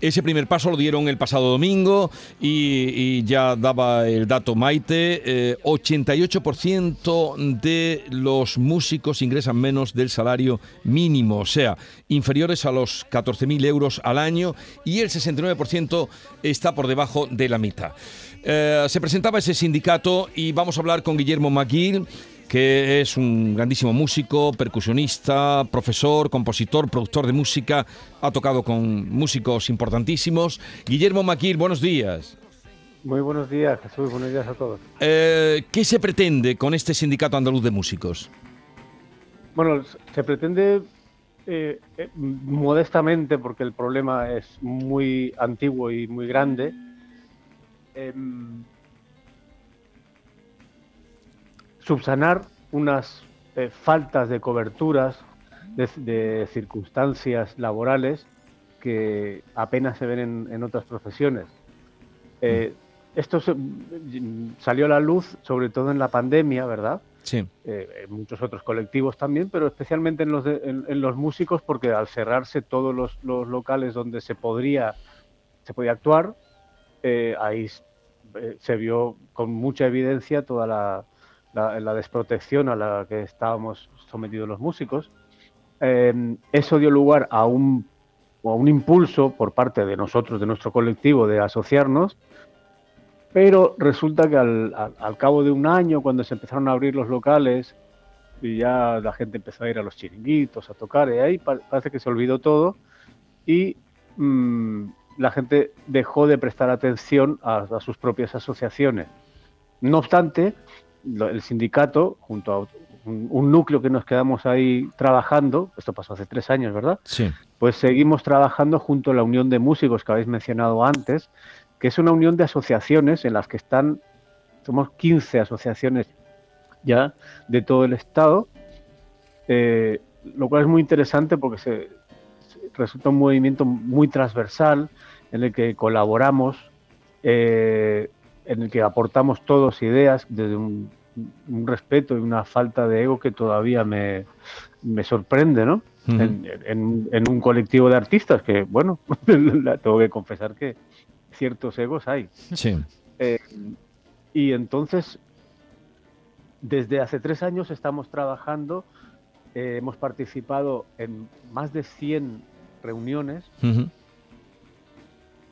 Ese primer paso lo dieron el pasado domingo y, ya daba el dato Maite, 88% eh, de los músicos ingresan menos del salario mínimo, o sea, inferiores a los 14.000 euros al año y el 69% está por debajo de la mitad. Eh, se presentaba ese sindicato y vamos a hablar con Guillermo McGill que es un grandísimo músico, percusionista, profesor, compositor, productor de música, ha tocado con músicos importantísimos. Guillermo Maquil, buenos días. Muy buenos días, Jesús, buenos días a todos. Eh, ¿Qué se pretende con este Sindicato Andaluz de Músicos? Bueno, se pretende eh, eh, modestamente, porque el problema es muy antiguo y muy grande, subsanar unas eh, faltas de coberturas, de, circunstancias laborales que apenas se ven en, otras profesiones. Eh, mm. esto salió a la luz sobre todo en la pandemia, ¿verdad? Sí. Eh, en muchos otros colectivos también, pero especialmente en los, en, los músicos, porque al cerrarse todos los, locales donde se podría, se podía actuar, ahí se vio con mucha evidencia toda la, la, desprotección a la que estábamos sometidos los músicos, eh, eso dio lugar a un, a un impulso por parte de nosotros, de nuestro colectivo, de asociarnos, pero resulta que al, cabo de un año, cuando se empezaron a abrir los locales y ya la gente empezó a ir a los chiringuitos, a tocar, y ahí parece que se olvidó todo y mm, la gente dejó de prestar atención a sus propias asociaciones. No obstante, el sindicato, junto a un, núcleo que nos quedamos ahí trabajando, esto pasó hace tres años, ¿verdad? Sí. Pues seguimos trabajando junto a la Unión de Músicos que habéis mencionado antes, que es una unión de asociaciones en las que están, somos 15 asociaciones ya de todo el Estado, eh, lo cual es muy interesante porque se, resulta un movimiento muy transversal en el que colaboramos eh, en el que aportamos todos ideas desde un, respeto y una falta de ego que todavía me, sorprende, ¿no? en, un colectivo de artistas que, bueno, tengo que confesar que ciertos egos hay. Sí. Eh, y entonces, desde hace tres años estamos trabajando, eh, hemos participado en más de 100 reuniones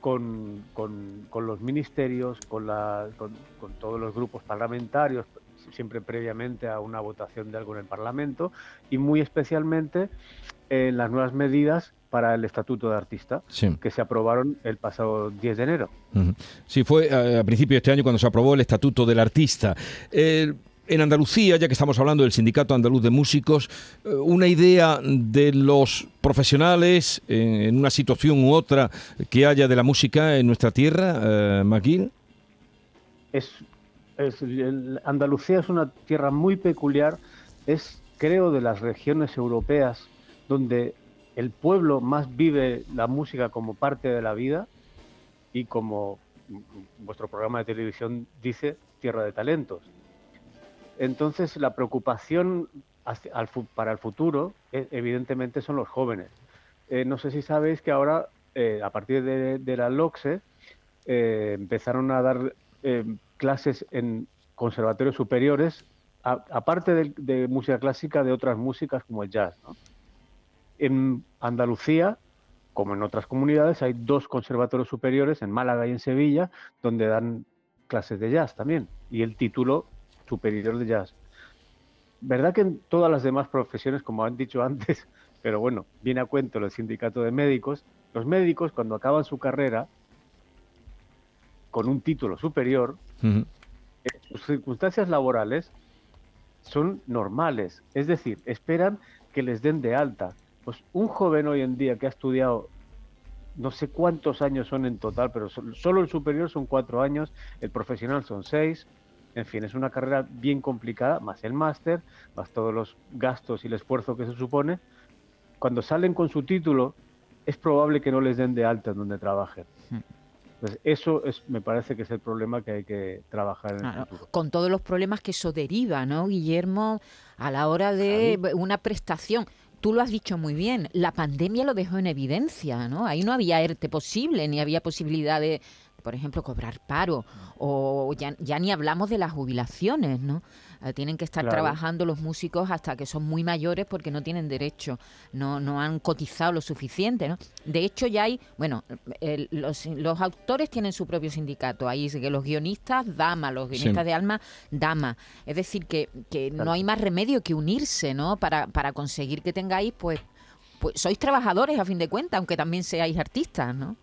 con, con, los ministerios, con, la, con, todos los grupos parlamentarios, siempre previamente a una votación de algo en el Parlamento, y muy especialmente en las nuevas medidas para el Estatuto de Artista, que se aprobaron el pasado 10 de enero. Sí, fue a, principio de este año cuando se aprobó el Estatuto del Artista en Andalucía, ya que estamos hablando del Sindicato Andaluz de Músicos, eh, una idea de los profesionales en una situación u otra que haya de la música en nuestra tierra, eh, Es, Andalucía es una tierra muy peculiar, es creo de las regiones europeas donde el pueblo más vive la música como parte de la vida y como vuestro programa de televisión dice, tierra de talentos. Entonces, la preocupación para el futuro, e, evidentemente, son los jóvenes. Eh, no sé si sabéis que ahora, eh, a partir de, la LOCSE, eh, empezaron a dar clases en conservatorios superiores, aparte de, música clásica, de otras músicas como el jazz. En Andalucía, como en otras comunidades, hay dos conservatorios superiores, en Málaga y en Sevilla, donde dan clases de jazz también. Y el título superior de jazz. ¿Verdad que en todas las demás profesiones, como han dicho antes, pero bueno, viene a cuento el sindicato de médicos, los médicos cuando acaban su carrera con un título superior, sus circunstancias laborales son normales, es decir, esperan que les den de alta. Pues un joven hoy en día que ha estudiado no sé cuántos años son en total, pero solo el superior son cuatro años, el profesional son seis, en fin, es una carrera bien complicada, más el máster, más todos los gastos y el esfuerzo que se supone. Cuando salen con su título, es probable que no les den de alta en donde trabajen. Hmm. Pues eso es, me parece que es el problema que hay que trabajar en el futuro. Con todos los problemas que eso deriva, ¿no, Guillermo? A la hora de una prestación tú lo has dicho muy bien, la pandemia lo dejó en evidencia, ¿no? Ahí no había ERTE posible, ni había posibilidad de, por ejemplo, cobrar paro, o ya, ya ni hablamos de las jubilaciones, ¿no? Eh, tienen que estar trabajando los músicos hasta que son muy mayores porque no tienen derecho, no, no han cotizado lo suficiente. ¿no? De hecho, ya hay, bueno, los, los, autores tienen su propio sindicato, ahí que los guionistas, dama, los guionistas de alma, dama. Es decir, que, que no hay más remedio que unirse ¿no? para, para conseguir que tengáis, pues, pues, sois trabajadores a fin de cuentas, aunque también seáis artistas, ¿no?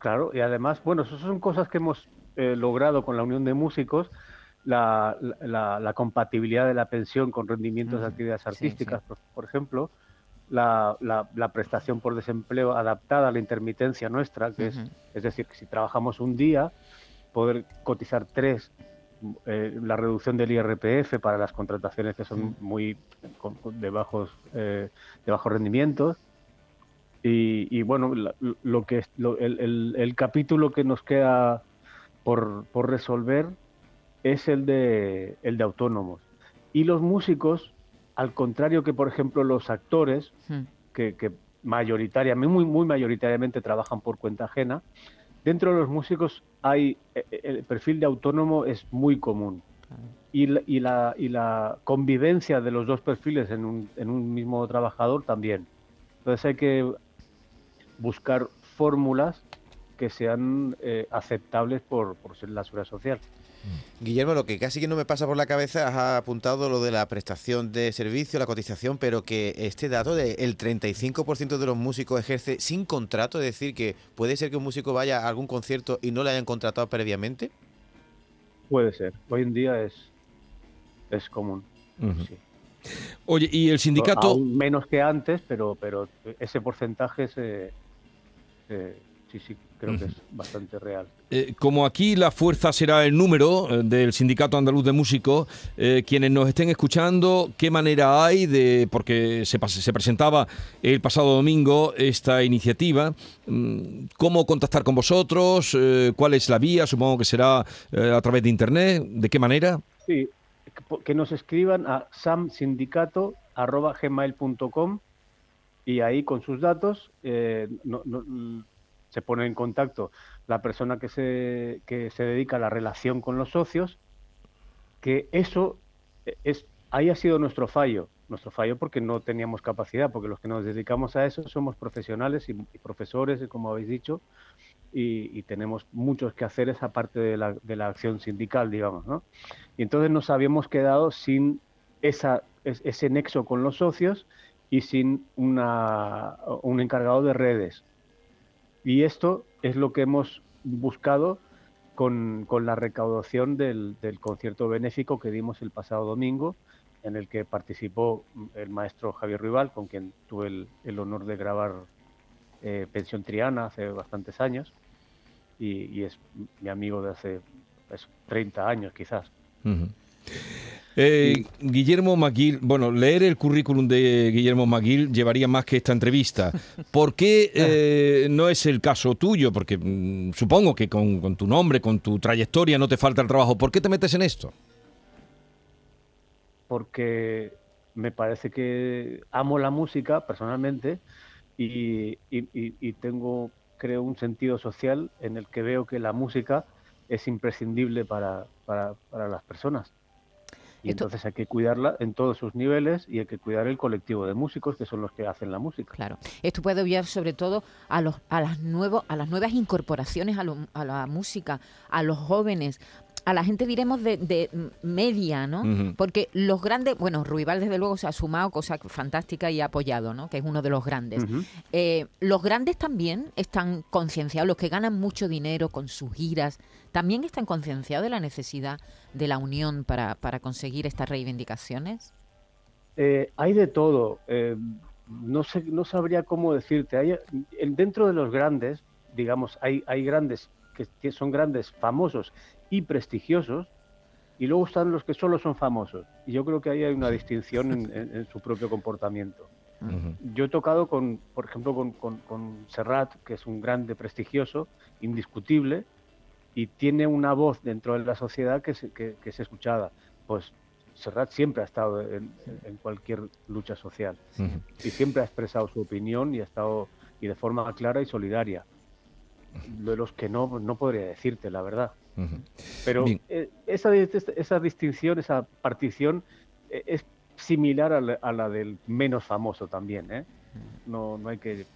Claro, y además, bueno, eso son cosas que hemos eh, logrado con la Unión de Músicos, la, la, compatibilidad de la pensión con rendimientos de actividades artísticas, Por, ejemplo, la, prestación por desempleo adaptada a la intermitencia nuestra, que es, es decir, que si trabajamos un día, poder cotizar tres, eh, la reducción del IRPF para las contrataciones que son muy de bajos, eh, de bajos rendimientos. Y, bueno, lo que el, el, capítulo que nos queda por, por resolver es el de, el de autónomos. Y los músicos, al contrario que, por ejemplo, los actores, hmm. que, que, mayoritariamente, muy, muy mayoritariamente trabajan por cuenta ajena, dentro de los músicos hay eh, eh, el perfil de autónomo es muy común. Y la, y, la, y la convivencia de los dos perfiles en un, en un mismo trabajador también. Entonces hay que buscar fórmulas que sean eh, aceptables por, por la seguridad social. Mm. Guillermo, lo que casi que no me pasa por la cabeza, has apuntado lo de la prestación de servicio, la cotización, pero que este dato de el 35% de los músicos ejerce sin contrato, es decir, que puede ser que un músico vaya a algún concierto y no le hayan contratado previamente. Puede ser. Hoy en día es, es común. Oye, ¿y el sindicato? menos que antes, pero, pero ese porcentaje se, sí, sí, creo que es bastante real. Eh, como aquí la fuerza será el número eh, del Sindicato Andaluz de Músicos, eh, quienes nos estén escuchando, ¿qué manera hay de, porque se, se presentaba el pasado domingo esta iniciativa, mm, cómo contactar con vosotros, cuál es la vía, supongo que será a través de Internet, ¿de qué manera? Sí, que nos escriban a samsindicato.gmail.com y ahí con sus datos no, se pone en contacto la persona que se, que se dedica a la relación con los socios, que eso es, ahí ha sido nuestro fallo, nuestro fallo porque no teníamos capacidad, porque los que nos dedicamos a eso somos profesionales y, profesores, como habéis dicho, y, tenemos muchos que hacer esa parte de la, de la acción sindical, digamos, ¿no? Y entonces nos habíamos quedado sin esa, ese nexo con los socios y sin un encargado de redes. Y esto es lo que hemos buscado con, la recaudación del, concierto benéfico que dimos el pasado domingo, en el que participó el maestro Javier Rival, con quien tuve el, honor de grabar eh, Pensión Triana hace bastantes años, y, es mi amigo de hace 30 pues, años quizás. Eh, Guillermo Maguil, bueno, leer el currículum de Guillermo Maguil llevaría más que esta entrevista. ¿Por qué eh, no es el caso tuyo? Porque mm, supongo que con, tu nombre, con tu trayectoria no te falta el trabajo. ¿Por qué te metes en esto? Porque me parece que amo la música personalmente y, tengo, creo, un sentido social en el que veo que la música es imprescindible para las personas. Y entonces hay que cuidarla en todos sus niveles y hay que cuidar el colectivo de músicos que son los que hacen la música. Claro. Esto puede obviar sobre todo a los a las nuevos a las nuevas incorporaciones a, a la música, a los jóvenes, a la gente diremos de, media, ¿no? Porque los grandes, bueno, Ruibal desde luego se ha sumado, cosa fantástica y ha apoyado, ¿no? Que es uno de los grandes. Eh, los grandes también están concienciados, los que ganan mucho dinero con sus giras, también están concienciados de la necesidad de la unión para, para conseguir estas reivindicaciones. Eh, hay de todo. Eh, no sé, no sabría cómo decirte. Hay, dentro de los grandes, digamos, hay, hay grandes que son grandes, famosos y prestigiosos, y luego están los que solo son famosos. Y yo creo que ahí hay una distinción en, su propio comportamiento. Yo he tocado con, por ejemplo, con, con, Serrat, que es un grande prestigioso, indiscutible, y tiene una voz dentro de la sociedad que, que, es escuchada. Pues Serrat siempre ha estado en, en cualquier lucha social y siempre ha expresado su opinión y ha estado y de forma clara y solidaria. De los que no, no podría decirte, la verdad. Pero eh, esa, esa distinción, esa partición eh, es similar a la, a la, del menos famoso también. ¿eh? No, no hay que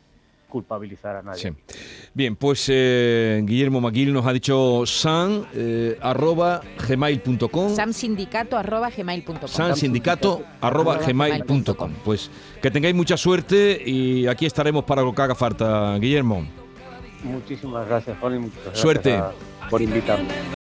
culpabilizar a nadie. Sí. Bien, pues eh, Guillermo Maquil nos ha dicho san eh, arroba gmail.com samsindicato arroba gmail.com samsindicato arroba gmail.com Pues que tengáis mucha suerte y aquí estaremos para lo que haga falta, Guillermo. Muchísimas gracias, Juan, y muchas gracias Suerte. Por invitarme.